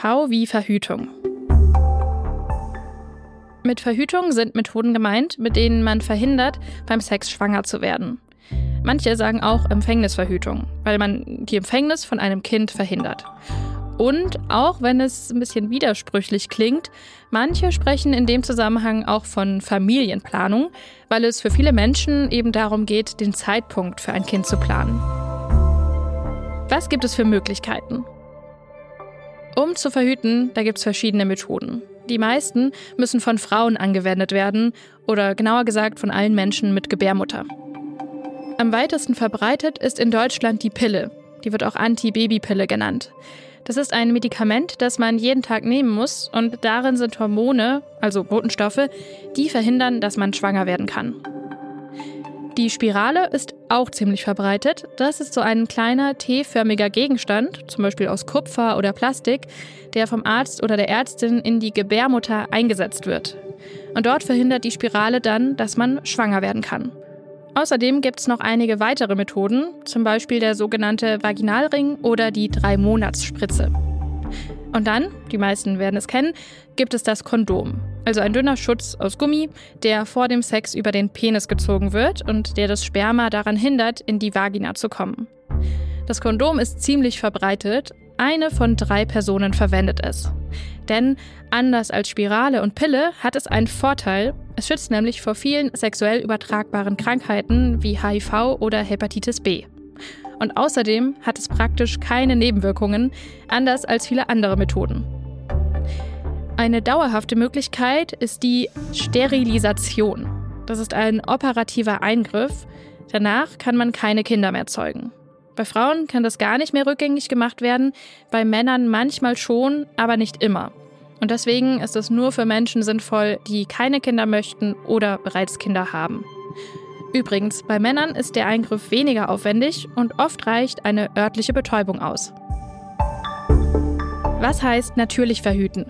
Wie Verhütung. Mit Verhütung sind Methoden gemeint, mit denen man verhindert, beim Sex schwanger zu werden. Manche sagen auch Empfängnisverhütung, weil man die Empfängnis von einem Kind verhindert. Und auch wenn es ein bisschen widersprüchlich klingt, manche sprechen in dem Zusammenhang auch von Familienplanung, weil es für viele Menschen eben darum geht, den Zeitpunkt für ein Kind zu planen. Was gibt es für Möglichkeiten? Um zu verhüten, da gibt es verschiedene Methoden. Die meisten müssen von Frauen angewendet werden oder genauer gesagt von allen Menschen mit Gebärmutter. Am weitesten verbreitet ist in Deutschland die Pille. Die wird auch Anti-Baby-Pille genannt. Das ist ein Medikament, das man jeden Tag nehmen muss und darin sind Hormone, also Botenstoffe, die verhindern, dass man schwanger werden kann. Die Spirale ist auch ziemlich verbreitet. Das ist so ein kleiner T-förmiger Gegenstand, zum Beispiel aus Kupfer oder Plastik, der vom Arzt oder der Ärztin in die Gebärmutter eingesetzt wird. Und dort verhindert die Spirale dann, dass man schwanger werden kann. Außerdem gibt es noch einige weitere Methoden, zum Beispiel der sogenannte Vaginalring oder die Drei-Monats-Spritze. Und dann, die meisten werden es kennen, gibt es das Kondom. Also ein dünner Schutz aus Gummi, der vor dem Sex über den Penis gezogen wird und der das Sperma daran hindert, in die Vagina zu kommen. Das Kondom ist ziemlich verbreitet. Eine von drei Personen verwendet es. Denn anders als Spirale und Pille hat es einen Vorteil. Es schützt nämlich vor vielen sexuell übertragbaren Krankheiten wie HIV oder Hepatitis B. Und außerdem hat es praktisch keine Nebenwirkungen, anders als viele andere Methoden. Eine dauerhafte Möglichkeit ist die Sterilisation. Das ist ein operativer Eingriff. Danach kann man keine Kinder mehr zeugen. Bei Frauen kann das gar nicht mehr rückgängig gemacht werden, bei Männern manchmal schon, aber nicht immer. Und deswegen ist es nur für Menschen sinnvoll, die keine Kinder möchten oder bereits Kinder haben. Übrigens, bei Männern ist der Eingriff weniger aufwendig und oft reicht eine örtliche Betäubung aus. Was heißt natürlich verhüten?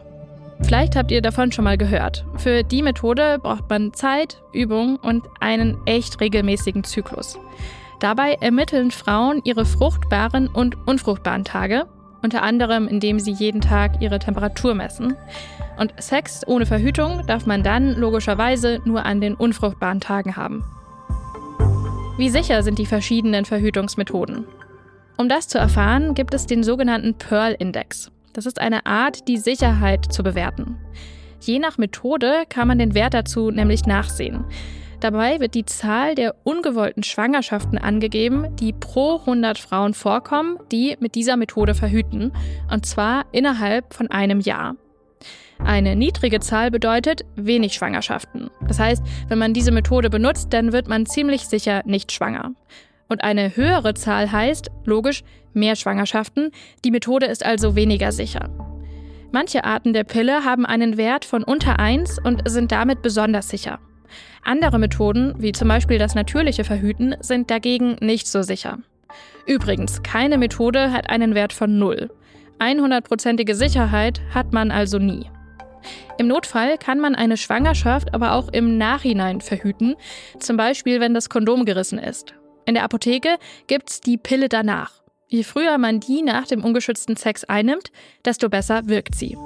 Vielleicht habt ihr davon schon mal gehört. Für die Methode braucht man Zeit, Übung und einen echt regelmäßigen Zyklus. Dabei ermitteln Frauen ihre fruchtbaren und unfruchtbaren Tage, unter anderem indem sie jeden Tag ihre Temperatur messen. Und Sex ohne Verhütung darf man dann logischerweise nur an den unfruchtbaren Tagen haben. Wie sicher sind die verschiedenen Verhütungsmethoden? Um das zu erfahren, gibt es den sogenannten Pearl-Index. Das ist eine Art, die Sicherheit zu bewerten. Je nach Methode kann man den Wert dazu nämlich nachsehen. Dabei wird die Zahl der ungewollten Schwangerschaften angegeben, die pro 100 Frauen vorkommen, die mit dieser Methode verhüten, und zwar innerhalb von einem Jahr. Eine niedrige Zahl bedeutet wenig Schwangerschaften. Das heißt, wenn man diese Methode benutzt, dann wird man ziemlich sicher nicht schwanger. Und eine höhere Zahl heißt, logisch, mehr Schwangerschaften. Die Methode ist also weniger sicher. Manche Arten der Pille haben einen Wert von unter 1 und sind damit besonders sicher. Andere Methoden, wie zum Beispiel das natürliche Verhüten, sind dagegen nicht so sicher. Übrigens, keine Methode hat einen Wert von 0. 100%ige Sicherheit hat man also nie. Im Notfall kann man eine Schwangerschaft aber auch im Nachhinein verhüten, zum Beispiel wenn das Kondom gerissen ist. In der Apotheke gibt's die Pille danach. Je früher man die nach dem ungeschützten Sex einnimmt, desto besser wirkt sie.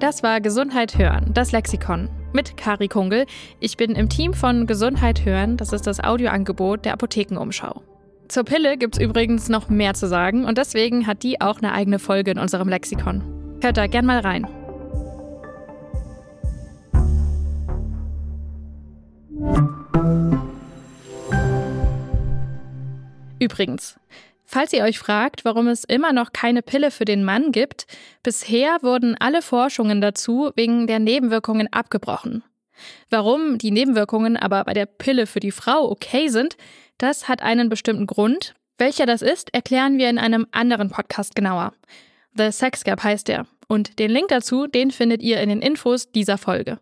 Das war Gesundheit hören, das Lexikon mit Kari Kungel. Ich bin im Team von Gesundheit hören, das ist das Audioangebot der Apothekenumschau. Zur Pille gibt's übrigens noch mehr zu sagen und deswegen hat die auch eine eigene Folge in unserem Lexikon. Hört da gern mal rein. Übrigens, Falls ihr euch fragt, warum es immer noch keine Pille für den Mann gibt, bisher wurden alle Forschungen dazu wegen der Nebenwirkungen abgebrochen. Warum die Nebenwirkungen aber bei der Pille für die Frau okay sind, das hat einen bestimmten Grund. Welcher das ist, erklären wir in einem anderen Podcast genauer. The Sex Gap heißt er. Und den Link dazu, den findet ihr in den Infos dieser Folge.